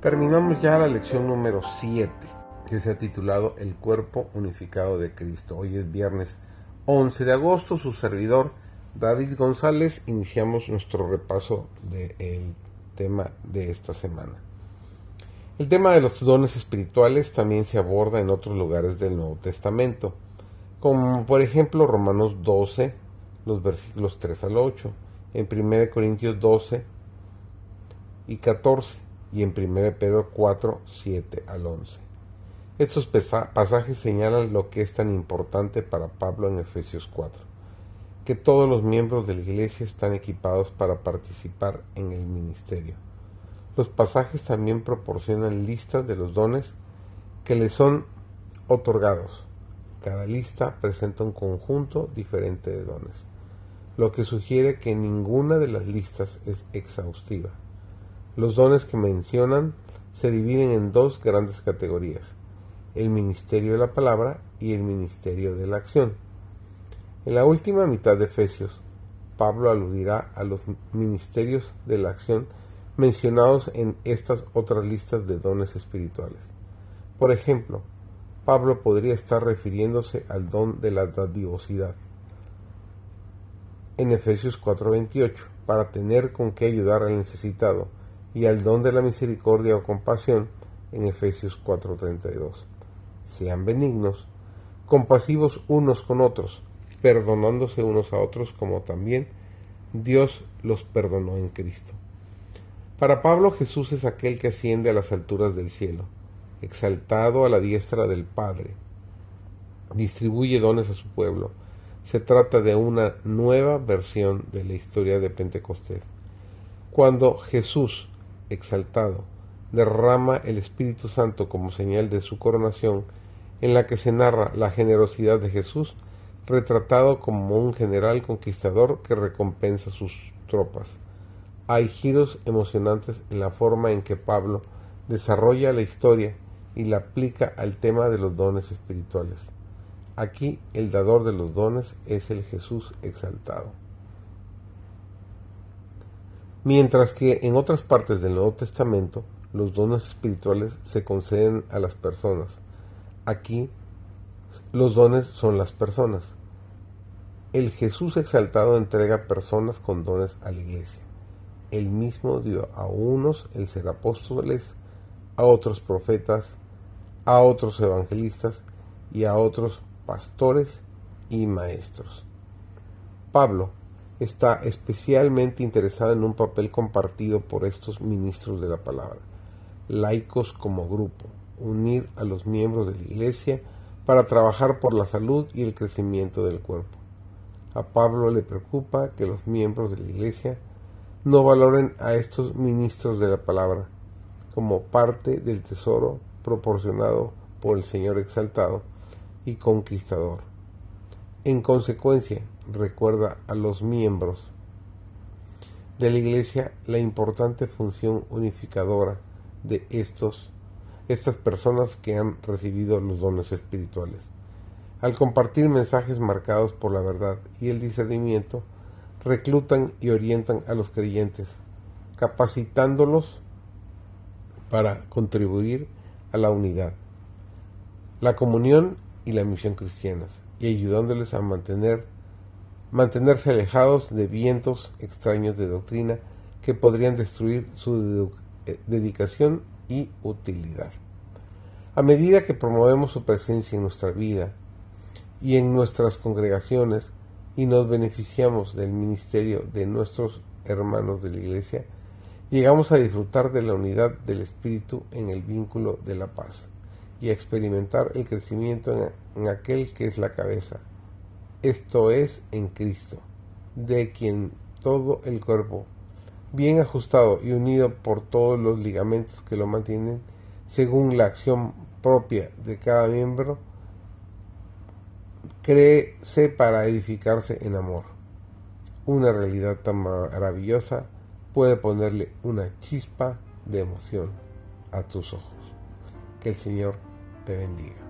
Terminamos ya la lección número 7, que se ha titulado El cuerpo unificado de Cristo. Hoy es viernes 11 de agosto, su servidor David González, iniciamos nuestro repaso del tema de esta semana. El tema de los dones espirituales también se aborda en otros lugares del Nuevo Testamento, como por ejemplo Romanos 12, los versículos 3 al 8, en 1 Corintios 12 y 14 y en 1 Pedro 4, 7 al 11. Estos pasajes señalan lo que es tan importante para Pablo en Efesios 4, que todos los miembros de la iglesia están equipados para participar en el ministerio. Los pasajes también proporcionan listas de los dones que le son otorgados. Cada lista presenta un conjunto diferente de dones, lo que sugiere que ninguna de las listas es exhaustiva. Los dones que mencionan se dividen en dos grandes categorías, el ministerio de la palabra y el ministerio de la acción. En la última mitad de Efesios, Pablo aludirá a los ministerios de la acción mencionados en estas otras listas de dones espirituales. Por ejemplo, Pablo podría estar refiriéndose al don de la dadivosidad en Efesios 4:28, para tener con qué ayudar al necesitado, y al don de la misericordia o compasión en Efesios 4:32. Sean benignos, compasivos unos con otros, perdonándose unos a otros como también Dios los perdonó en Cristo. Para Pablo Jesús es aquel que asciende a las alturas del cielo, exaltado a la diestra del Padre. Distribuye dones a su pueblo. Se trata de una nueva versión de la historia de Pentecostés. Cuando Jesús exaltado, derrama el Espíritu Santo como señal de su coronación, en la que se narra la generosidad de Jesús, retratado como un general conquistador que recompensa sus tropas. Hay giros emocionantes en la forma en que Pablo desarrolla la historia y la aplica al tema de los dones espirituales. Aquí el dador de los dones es el Jesús exaltado. Mientras que en otras partes del Nuevo Testamento los dones espirituales se conceden a las personas. Aquí los dones son las personas. El Jesús exaltado entrega personas con dones a la iglesia. Él mismo dio a unos el ser apóstoles, a otros profetas, a otros evangelistas y a otros pastores y maestros. Pablo está especialmente interesada en un papel compartido por estos ministros de la palabra, laicos como grupo, unir a los miembros de la Iglesia para trabajar por la salud y el crecimiento del cuerpo. A Pablo le preocupa que los miembros de la Iglesia no valoren a estos ministros de la palabra como parte del tesoro proporcionado por el Señor exaltado y conquistador. En consecuencia, recuerda a los miembros de la Iglesia la importante función unificadora de estos, estas personas que han recibido los dones espirituales. Al compartir mensajes marcados por la verdad y el discernimiento, reclutan y orientan a los creyentes, capacitándolos para contribuir a la unidad, la comunión y la misión cristianas, y ayudándoles a mantener mantenerse alejados de vientos extraños de doctrina que podrían destruir su eh, dedicación y utilidad. A medida que promovemos su presencia en nuestra vida y en nuestras congregaciones y nos beneficiamos del ministerio de nuestros hermanos de la Iglesia, llegamos a disfrutar de la unidad del Espíritu en el vínculo de la paz y experimentar el crecimiento en, en aquel que es la cabeza, esto es en Cristo, de quien todo el cuerpo, bien ajustado y unido por todos los ligamentos que lo mantienen, según la acción propia de cada miembro, crece para edificarse en amor. Una realidad tan maravillosa puede ponerle una chispa de emoción a tus ojos. Que el Señor te bendiga.